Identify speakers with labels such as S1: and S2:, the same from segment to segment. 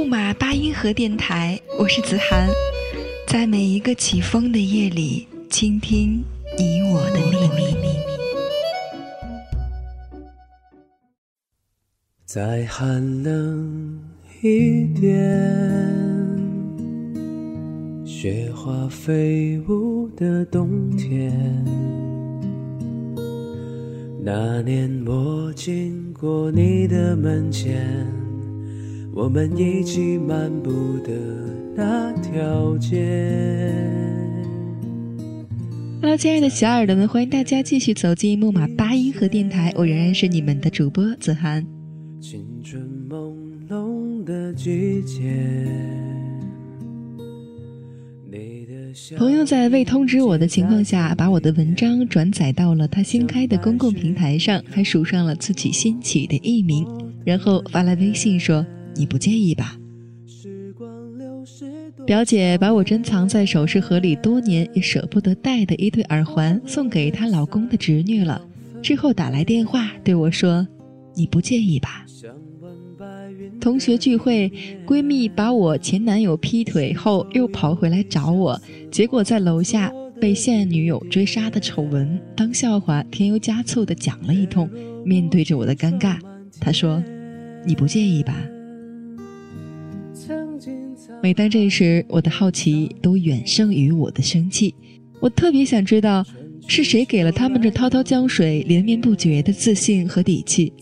S1: 木马八音盒电台，我是子涵，在每一个起风的夜里，倾听你我的秘密。
S2: 再寒冷一点，雪花飞舞的冬天，那年我经过你的门前。我们一起漫步的那条街。
S1: Hello，亲爱的小耳朵们，欢迎大家继续走进木马八音盒电台，我仍然是你们的主播子涵。青春朦胧的季节。朋友在未通知我的情况下，把我的文章转载到了他新开的公共平台上，还署上了自己新起的艺名，然后发来微信说。你不介意吧？表姐把我珍藏在首饰盒里多年也舍不得戴的一对耳环送给她老公的侄女了，之后打来电话对我说：“你不介意吧？”同学聚会，闺蜜把我前男友劈腿后又跑回来找我，结果在楼下被现女友追杀的丑闻当笑话添油加醋的讲了一通。面对着我的尴尬，她说：“你不介意吧？”每当这时，我的好奇都远胜于我的生气。我特别想知道，是谁给了他们这滔滔江水连绵不绝的自信和底气？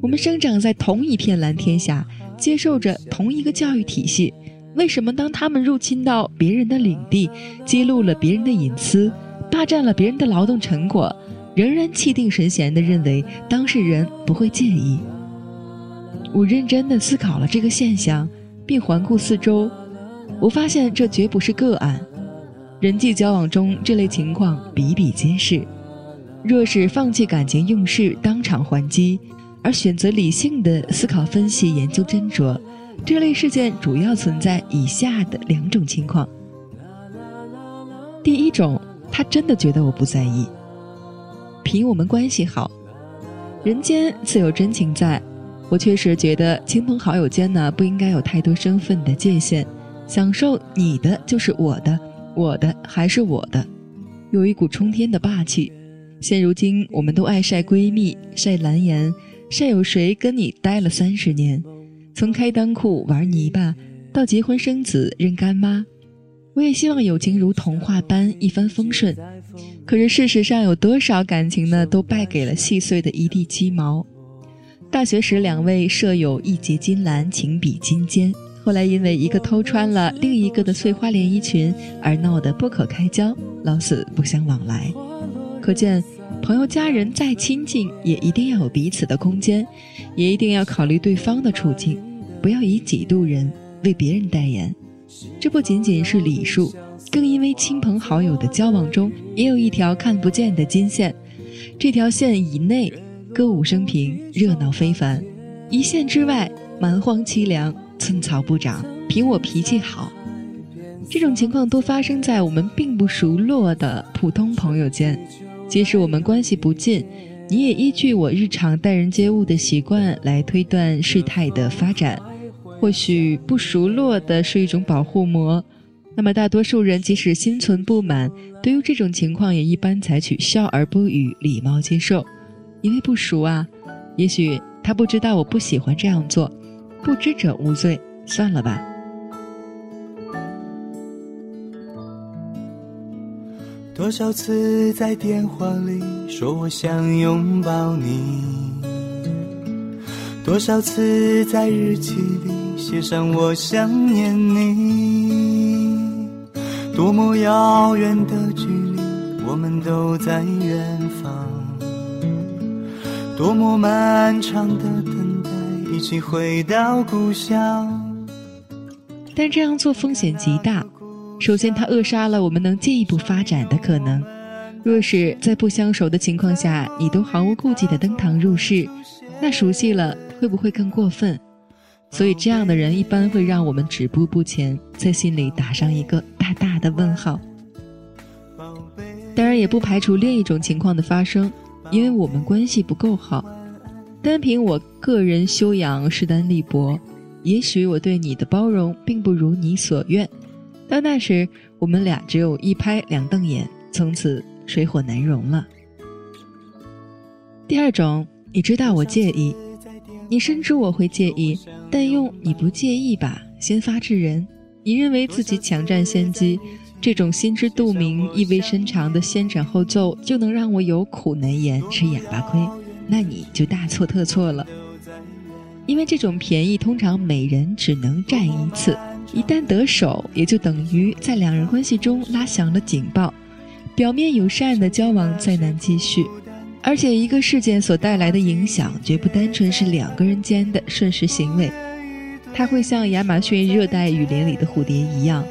S1: 我们生长在同一片蓝天下，接受着同一个教育体系，为什么当他们入侵到别人的领地，揭露了别人的隐私，霸占了别人的劳动成果，仍然气定神闲地认为当事人不会介意？我认真地思考了这个现象。并环顾四周，我发现这绝不是个案，人际交往中这类情况比比皆是。若是放弃感情用事，当场还击，而选择理性的思考分析、研究斟酌，这类事件主要存在以下的两种情况：第一种，他真的觉得我不在意，凭我们关系好，人间自有真情在。我确实觉得亲朋好友间呢不应该有太多身份的界限，享受你的就是我的，我的还是我的，有一股冲天的霸气。现如今我们都爱晒闺蜜、晒蓝颜、晒有谁跟你待了三十年，从开裆裤玩泥巴到结婚生子认干妈，我也希望友情如童话般一帆风顺。可是事实上有多少感情呢都败给了细碎的一地鸡毛。大学时，两位舍友一结金兰，情比金坚。后来因为一个偷穿了另一个的碎花连衣裙而闹得不可开交，老死不相往来。可见，朋友家人再亲近，也一定要有彼此的空间，也一定要考虑对方的处境，不要以己度人，为别人代言。这不仅仅是礼数，更因为亲朋好友的交往中，也有一条看不见的金线。这条线以内。歌舞升平，热闹非凡；一线之外，蛮荒凄凉，寸草不长。凭我脾气好，这种情况都发生在我们并不熟络的普通朋友间。即使我们关系不近，你也依据我日常待人接物的习惯来推断事态的发展。或许不熟络的是一种保护膜，那么大多数人即使心存不满，对于这种情况也一般采取笑而不语，礼貌接受。因为不熟啊，也许他不知道我不喜欢这样做，不知者无罪，算了吧。
S3: 多少次在电话里说我想拥抱你，多少次在日记里写上我想念你，多么遥远的距离，我们都在远方。多么漫长的等待，一起回到故乡。
S1: 但这样做风险极大。首先，它扼杀了我们能进一步发展的可能。若是在不相熟的情况下，你都毫无顾忌的登堂入室，那熟悉了会不会更过分？所以，这样的人一般会让我们止步不前，在心里打上一个大大的问号。当然，也不排除另一种情况的发生，因为我们关系不够好。单凭我个人修养势单力薄，也许我对你的包容并不如你所愿。到那时，我们俩只有一拍两瞪眼，从此水火难容了。第二种，你知道我介意，你深知我会介意，但用“你不介意吧”先发制人，你认为自己抢占先机。这种心知肚明、意味深长的先斩后奏，就能让我有苦难言、吃哑巴亏，那你就大错特错了。因为这种便宜通常每人只能占一次，一旦得手，也就等于在两人关系中拉响了警报，表面友善的交往再难继续。而且一个事件所带来的影响，绝不单纯是两个人间的瞬时行为，它会像亚马逊热带雨林里的蝴蝶一样。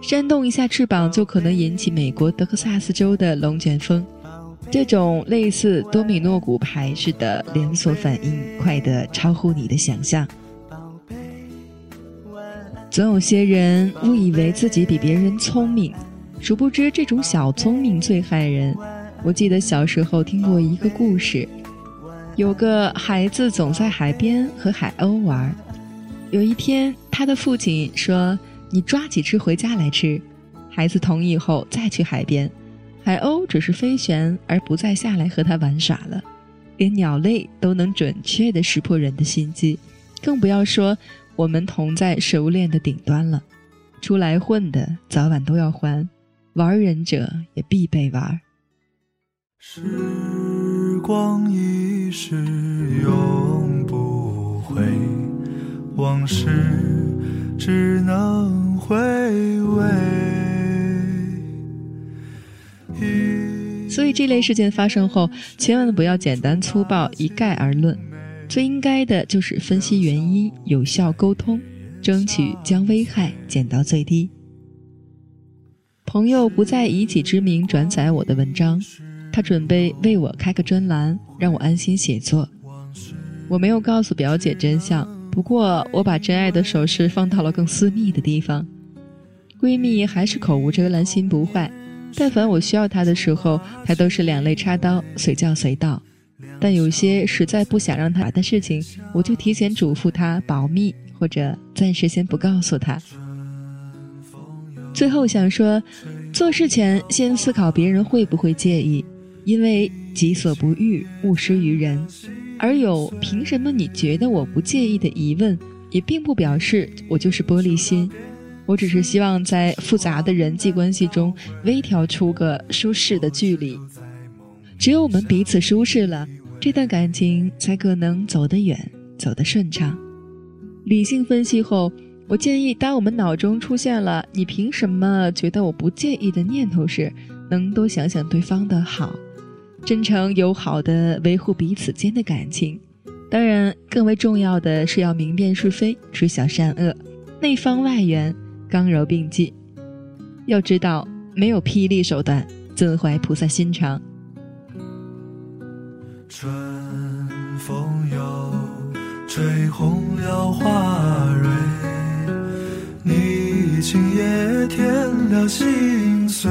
S1: 扇动一下翅膀，就可能引起美国德克萨斯州的龙卷风。这种类似多米诺骨牌似的连锁反应，快得超乎你的想象。总有些人误以为自己比别人聪明，殊不知这种小聪明最害人。我记得小时候听过一个故事，有个孩子总在海边和海鸥玩。有一天，他的父亲说。你抓几只回家来吃，孩子同意后再去海边，海鸥只是飞旋而不再下来和他玩耍了。连鸟类都能准确地识破人的心机，更不要说我们同在食物链的顶端了。出来混的早晚都要还，玩人者也必被玩。
S3: 时光一逝永不回，往事。只能回味。
S1: 所以这类事件发生后，千万不要简单粗暴一概而论，最应该的就是分析原因，有效沟通，争取将危害减到最低。朋友不再以己之名转载我的文章，他准备为我开个专栏，让我安心写作。我没有告诉表姐真相。不过，我把真爱的首饰放到了更私密的地方。闺蜜还是口无遮拦，心不坏。但凡我需要她的时候，她都是两肋插刀，随叫随到。但有些实在不想让她的事情，我就提前嘱咐她保密，或者暂时先不告诉她。最后想说，做事前先思考别人会不会介意，因为己所不欲，勿施于人。而有凭什么你觉得我不介意的疑问，也并不表示我就是玻璃心。我只是希望在复杂的人际关系中微调出个舒适的距离。只有我们彼此舒适了，这段感情才可能走得远，走得顺畅。理性分析后，我建议，当我们脑中出现了“你凭什么觉得我不介意”的念头时，能多想想对方的好。真诚友好的维护彼此间的感情，当然，更为重要的是要明辨是非，知晓善恶，内方外圆，刚柔并济。要知道，没有霹雳手段，怎怀菩萨心肠？
S3: 春风又吹红了花蕊，你今夜添了心碎。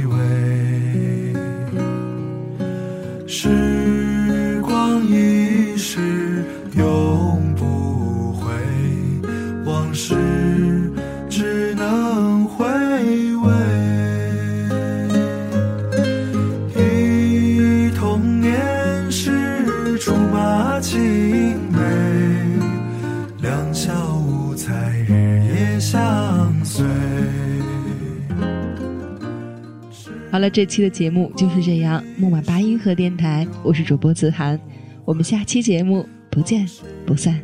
S1: 了，这期的节目就是这样。木马八音盒电台，我是主播子涵，我们下期节目不见不散。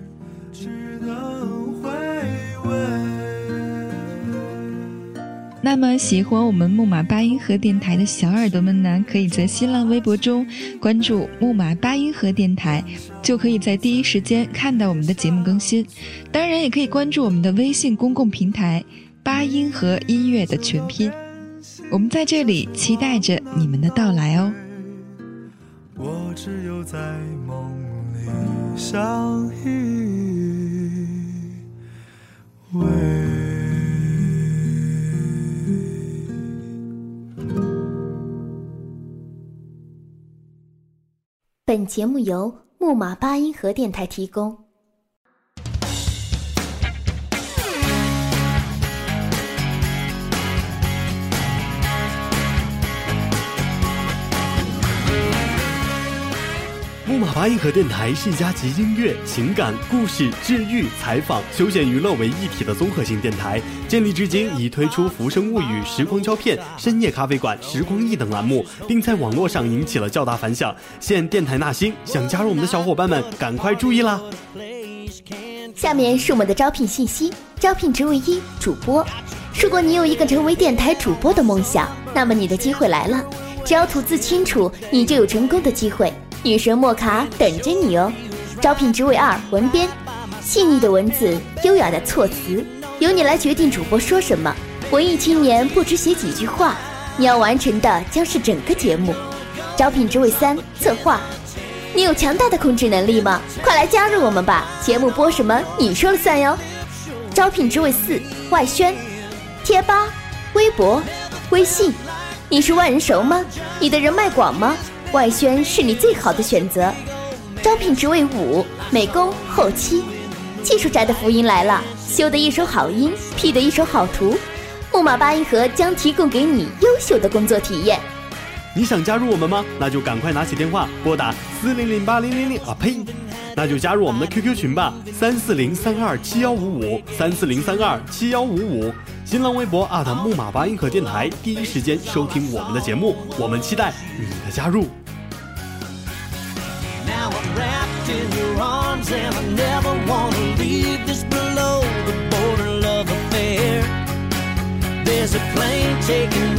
S4: 那么喜欢我们木马八音盒电台的小耳朵们呢，可以在新浪微博中关注木马八音盒电台，就可以在第一时间看到我们的节目更新。当然，也可以关注我们的微信公共平台“八音盒音乐”的全拼。我们在这里期待着你们的到来哦。
S2: 我只有在梦里相依偎。
S5: 本节目由木马八音盒电台提供。
S6: 马八音盒电台是一家集音乐、情感、故事、治愈、采访、休闲娱乐为一体的综合性电台。建立至今，已推出《浮生物语》《时光胶片》《深夜咖啡馆》《时光忆》等栏目，并在网络上引起了较大反响。现电台纳新，想加入我们的小伙伴们，赶快注意啦！
S5: 下面是我们的招聘信息：招聘职位一，主播。如果你有一个成为电台主播的梦想，那么你的机会来了。只要吐字清楚，你就有成功的机会。女神莫卡等着你哦！招聘职位二，文编，细腻的文字，优雅的措辞，由你来决定主播说什么。文艺青年不止写几句话，你要完成的将是整个节目。招聘职位三，策划，你有强大的控制能力吗？快来加入我们吧！节目播什么你说了算哟。招聘职位四，外宣，贴吧、微博、微信，你是万人熟吗？你的人脉广吗？外宣是你最好的选择。招聘职位五：美工、后期。技术宅的福音来了，修得一手好音，P 得一手好图，木马八音盒将提供给你优秀的工作体验。
S6: 你想加入我们吗？那就赶快拿起电话拨打四零零八零零零啊呸！那就加入我们的 QQ 群吧，三四零三二七幺五五三四零三二七幺五五。新浪微博木马八音盒电台，第一时间收听我们的节目，我们期待你的加入。
S7: There's a plane taking